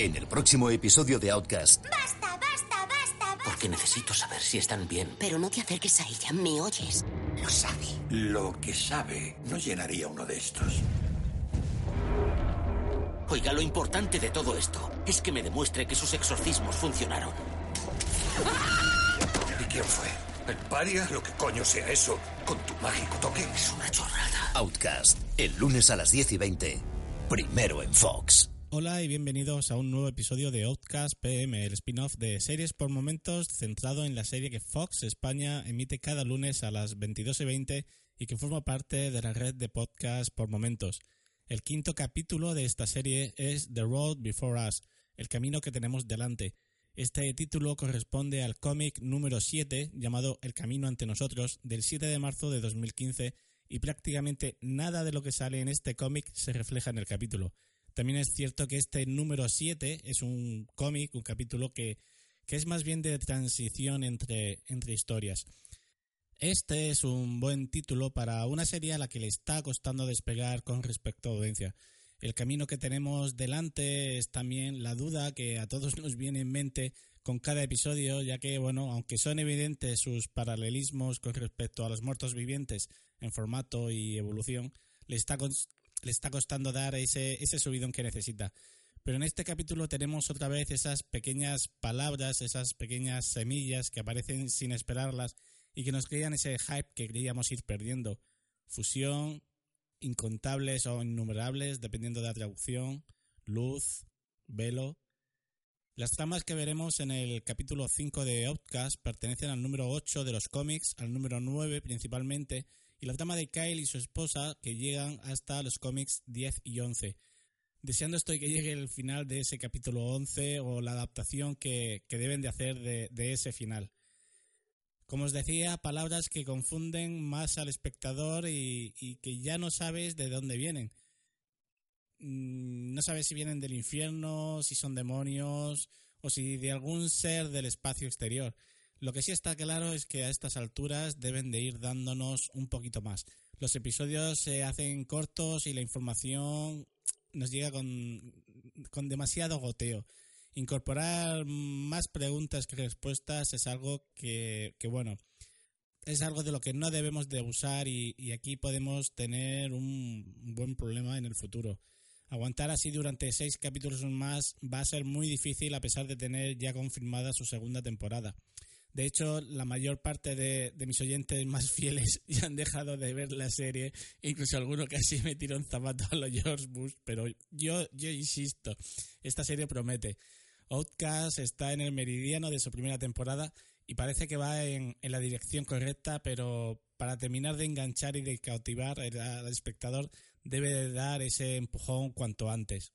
En el próximo episodio de Outcast. ¡Basta, basta, basta! Porque necesito saber si están bien. Pero no te acerques a ella, ¿me oyes? Lo sabe. Lo que sabe no llenaría uno de estos. Oiga, lo importante de todo esto es que me demuestre que sus exorcismos funcionaron. ¿Y quién fue? ¿El paria? Lo que coño sea eso, con tu mágico toque. Es una chorrada. Outcast. El lunes a las 10 y 20. Primero en Fox. Hola y bienvenidos a un nuevo episodio de Outcast PM, el spin-off de series por momentos centrado en la serie que Fox España emite cada lunes a las 22 y 20 y que forma parte de la red de podcast por momentos. El quinto capítulo de esta serie es The Road Before Us, el camino que tenemos delante. Este título corresponde al cómic número 7 llamado El camino ante nosotros del 7 de marzo de 2015 y prácticamente nada de lo que sale en este cómic se refleja en el capítulo. También es cierto que este número 7 es un cómic, un capítulo que, que es más bien de transición entre, entre historias. Este es un buen título para una serie a la que le está costando despegar con respecto a audiencia. El camino que tenemos delante es también la duda que a todos nos viene en mente con cada episodio, ya que, bueno, aunque son evidentes sus paralelismos con respecto a los muertos vivientes en formato y evolución, le está, le está costando dar ese, ese subidón que necesita. Pero en este capítulo tenemos otra vez esas pequeñas palabras, esas pequeñas semillas que aparecen sin esperarlas y que nos crean ese hype que creíamos ir perdiendo. Fusión, incontables o innumerables, dependiendo de la traducción, luz, velo. Las tramas que veremos en el capítulo 5 de Outcast pertenecen al número 8 de los cómics, al número 9 principalmente, y la trama de Kyle y su esposa que llegan hasta los cómics 10 y 11. Deseando estoy que llegue el final de ese capítulo 11 o la adaptación que, que deben de hacer de, ese final. Como os decía, palabras que confunden más al espectador y, y, que ya no sabes de dónde vienen. No sabes si vienen del infierno, si son demonios o si de algún ser del espacio exterior. Lo que sí está claro es que a estas alturas deben de ir dándonos un poquito más. Los episodios se hacen cortos y la información nos llega con, con demasiado goteo incorporar más preguntas que respuestas es algo que, que bueno, es algo de lo que no debemos de usar y, y, aquí podemos tener un buen problema en el futuro. Aguantar así durante seis capítulos más va a ser muy difícil a pesar de tener ya confirmada su segunda temporada. De hecho, la mayor parte de, de, mis oyentes más fieles ya han dejado de ver la serie, incluso alguno casi me tiró un zapato a los George Bush, pero yo, yo insisto, esta serie promete. Outcast está en el meridiano de su primera temporada y parece que va en, en, la dirección correcta, pero para terminar de enganchar y de cautivar al espectador debe de dar ese empujón cuanto antes.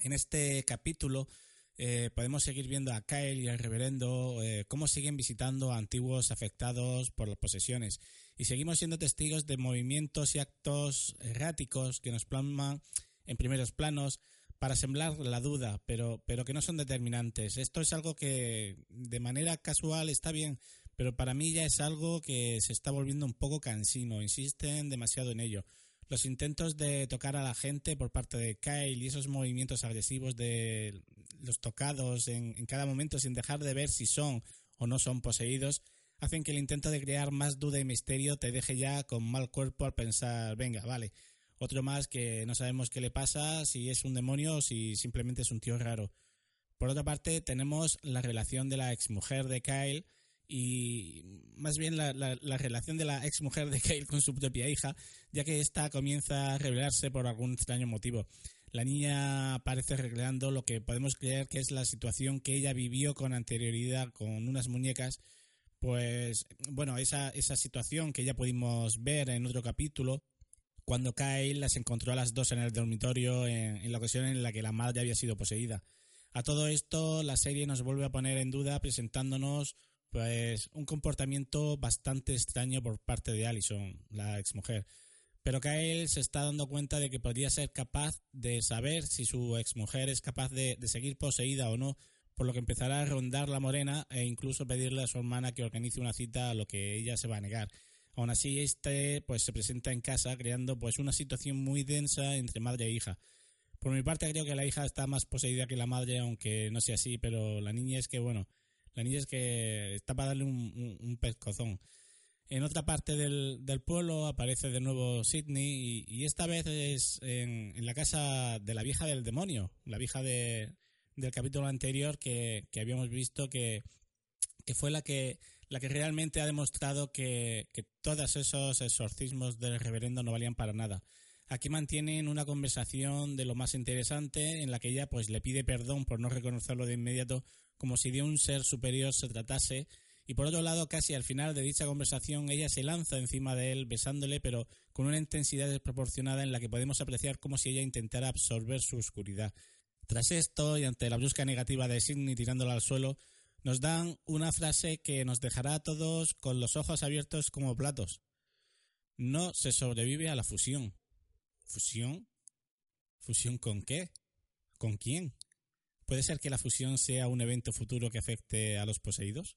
En este capítulo eh, podemos seguir viendo a Kyle y al reverendo eh, cómo siguen visitando a antiguos afectados por las posesiones y seguimos siendo testigos de movimientos y actos erráticos que nos plasman en primeros planos para sembrar la duda, pero, pero que no son determinantes. Esto es algo que de manera casual está bien, pero para mí ya es algo que se está volviendo un poco cansino, insisten demasiado en ello. Los intentos de tocar a la gente por parte de Kyle y esos movimientos agresivos de los tocados en, en cada momento sin dejar de ver si son o no son poseídos hacen que el intento de crear más duda y misterio te deje ya con mal cuerpo al pensar, venga, vale, otro más que no sabemos qué le pasa, si es un demonio o si simplemente es un tío raro. Por otra parte, tenemos la relación de la exmujer de Kyle y más bien la, la, la, relación de la exmujer de Kyle con su propia hija, ya que ésta comienza a revelarse por algún extraño motivo. La niña aparece recreando lo que podemos creer que es la situación que ella vivió con anterioridad con unas muñecas. Pues bueno, esa, esa situación que ya pudimos ver en otro capítulo, cuando Kyle las encontró a las dos en el dormitorio en, la ocasión en la que la madre había sido poseída. A todo esto, la serie nos vuelve a poner en duda presentándonos pues un comportamiento bastante extraño por parte de Allison, la exmujer. Pero Kyle se está dando cuenta de que podría ser capaz de saber si su exmujer es capaz de, de seguir poseída o no, por lo que empezará a rondar la morena e incluso pedirle a su hermana que organice una cita a lo que ella se va a negar. Aún así, este pues se presenta en casa creando pues una situación muy densa entre madre e hija. Por mi parte creo que la hija está más poseída que la madre, aunque no sea así, pero la niña es que, bueno, la niña es que está para darle un, un, un pescozón. En otra parte del, del, pueblo aparece de nuevo Sidney y, esta vez es en, en, la casa de la vieja del demonio, la vieja de, del capítulo anterior que, que habíamos visto que, que, fue la que, la que realmente ha demostrado que, que todos esos exorcismos del reverendo no valían para nada. Aquí mantienen una conversación de lo más interesante en la que ella pues le pide perdón por no reconocerlo de inmediato como si de un ser superior se tratase y por otro lado, casi al final de dicha conversación, ella se lanza encima de él besándole, pero con una intensidad desproporcionada en la que podemos apreciar como si ella intentara absorber su oscuridad. Tras esto, y ante la brusca negativa de Sidney tirándola al suelo, nos dan una frase que nos dejará a todos con los ojos abiertos como platos. No se sobrevive a la fusión. ¿Fusión? ¿Fusión con qué? ¿Con quién? ¿Puede ser que la fusión sea un evento futuro que afecte a los poseídos?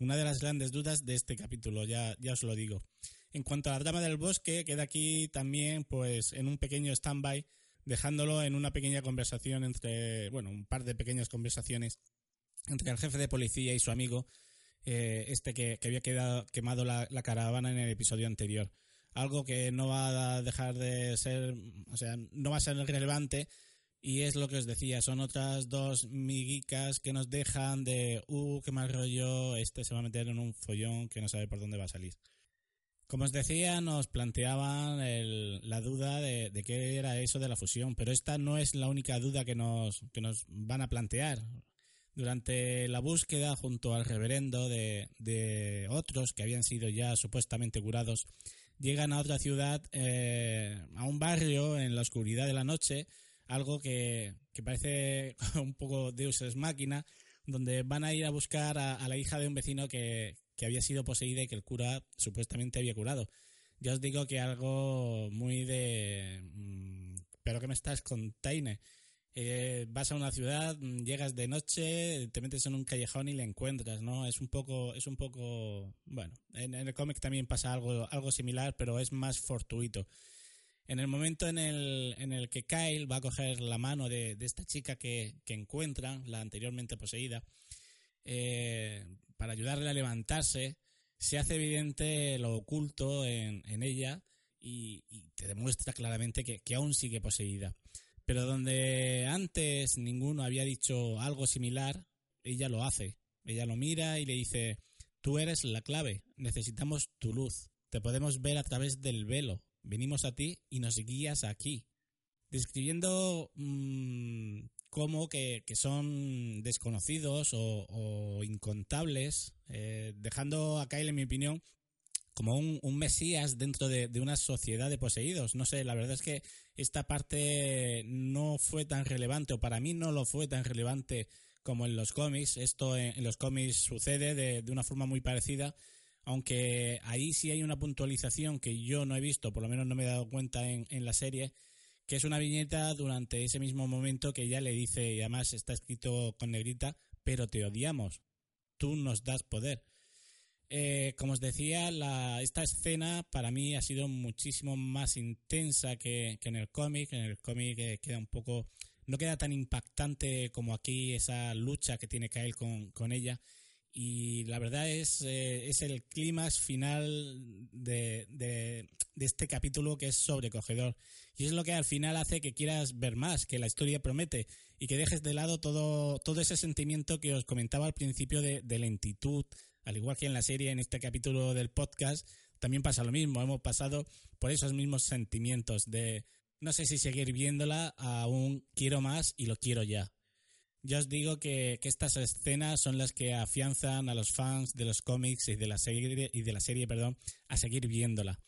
Una de las grandes dudas de este capítulo, ya, os lo digo. En cuanto a la trama del bosque, queda aquí también pues en un pequeño stand-by, dejándolo en una pequeña conversación entre, bueno, un par de pequeñas conversaciones entre el jefe de policía y su amigo, eh, este que, había quedado, quemado la caravana en el episodio anterior. Algo que no va a dejar de ser, o sea, no va a ser relevante, y es lo que os decía, son otras dos miguicas que nos dejan de, uh, qué mal rollo, este se va a meter en un follón que no sabe por dónde va a salir. Como os decía, nos planteaban el, la duda de, de, qué era eso de la fusión, pero esta no es la única duda que nos, que nos van a plantear. Durante la búsqueda junto al reverendo de, de otros que habían sido ya supuestamente curados, llegan a otra ciudad, eh, a un barrio en la oscuridad de la noche, algo que, que, parece un poco Deus es máquina, donde van a ir a buscar a, a la hija de un vecino que, que, había sido poseída y que el cura supuestamente había curado. Ya os digo que algo muy de... Mmm, pero que me estás contando. Eh, vas a una ciudad, llegas de noche, te metes en un callejón y le encuentras, ¿no? Es un poco, es un poco, bueno, en, en el cómic también pasa algo, algo similar, pero es más fortuito. En el momento en el, en el que Kyle va a coger la mano de, de esta chica que, que, encuentra, la anteriormente poseída, eh, para ayudarle a levantarse, se hace evidente lo oculto en, en ella y, y, te demuestra claramente que, que, aún sigue poseída. Pero donde antes ninguno había dicho algo similar, ella lo hace. Ella lo mira y le dice, tú eres la clave, necesitamos tu luz, te podemos ver a través del velo, venimos a ti y nos guías aquí. Describiendo mmm, cómo que, que, son desconocidos o, incontables, eh, dejando a Kyle, en mi opinión, como un, un mesías dentro de, de, una sociedad de poseídos. No sé, la verdad es que esta parte no fue tan relevante, o para mí no lo fue tan relevante como en los cómics. Esto en, en los cómics sucede de, de una forma muy parecida aunque ahí sí hay una puntualización que yo no he visto, por lo menos no me he dado cuenta en, en, la serie, que es una viñeta durante ese mismo momento que ella le dice, y además está escrito con negrita, pero te odiamos, tú nos das poder. Eh, como os decía, la, esta escena para mí ha sido muchísimo más intensa que, que en el cómic. En el cómic eh, queda un poco. No queda tan impactante como aquí esa lucha que tiene Kyle con, con ella y la verdad es, eh, es el clímax final de, de, de, este capítulo que es sobrecogedor. Y es lo que al final hace que quieras ver más, que la historia promete y que dejes de lado todo, todo ese sentimiento que os comentaba al principio de, de lentitud, al igual que en la serie, en este capítulo del podcast, también pasa lo mismo. Hemos pasado por esos mismos sentimientos de no sé si seguir viéndola, aún quiero más y lo quiero ya. Ya os digo que, estas escenas son las que afianzan a los fans de los cómics y de la serie, y de la serie perdón, a seguir viéndola.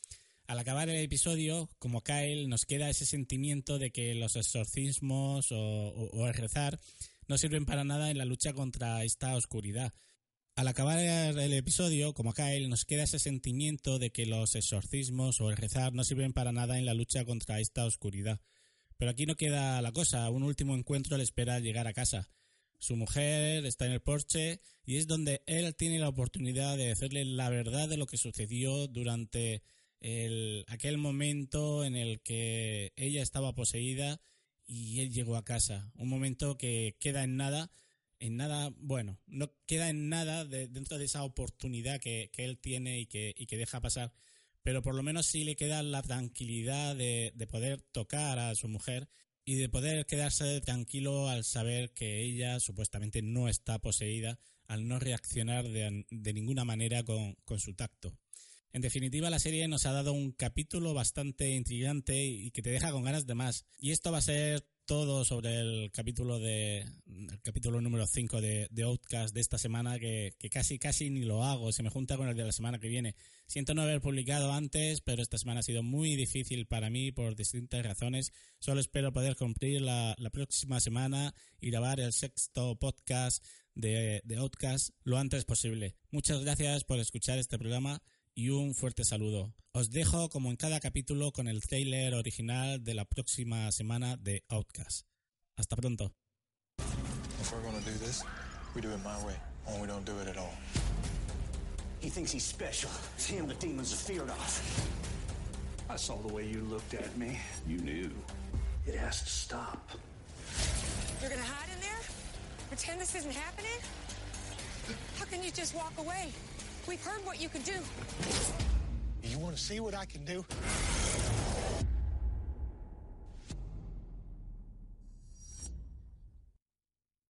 Al acabar el episodio, como Kyle, nos queda ese sentimiento de que los exorcismos o, o, o el rezar no sirven para nada en la lucha contra esta oscuridad. Al acabar el episodio, como Kyle, nos queda ese sentimiento de que los exorcismos o el rezar no sirven para nada en la lucha contra esta oscuridad. Pero aquí no queda la cosa. Un último encuentro le espera llegar a casa. Su mujer está en el porche y es donde él tiene la oportunidad de decirle la verdad de lo que sucedió durante el, aquel momento en el que ella estaba poseída y él llegó a casa. Un momento que queda en nada, en nada, bueno, no queda en nada de- dentro de esa oportunidad que, él tiene y que deja pasar, pero por lo menos sí le queda la tranquilidad de, de poder tocar a su mujer y de poder quedarse tranquilo al saber que ella supuestamente no está poseída, al no reaccionar de, de ninguna manera con, con su tacto. En definitiva, la serie nos ha dado un capítulo bastante intrigante y que te deja con ganas de más. Y esto va a ser todo sobre el capítulo de el capítulo número 5 de, de Outcast de esta semana que, que casi casi ni lo hago, se me junta con el de la semana que viene. Siento no haber publicado antes, pero esta semana ha sido muy difícil para mí por distintas razones. Solo espero poder cumplir la, la próxima semana y grabar el sexto podcast de, de Outcast lo antes posible. Muchas gracias por escuchar este programa y un fuerte saludo. Os dejo como en cada capítulo con el trailer original de la próxima semana de Outcast. Hasta pronto. If we're gonna do this, we do it my way, or we don't do it at all. He thinks he's special. It's him the demons have feared off. I saw the way you looked at me. You knew. It has to stop. You're gonna hide in there? Pretend this isn't happening? How can you just walk away? We've heard what you can do. You wanna see what I can do?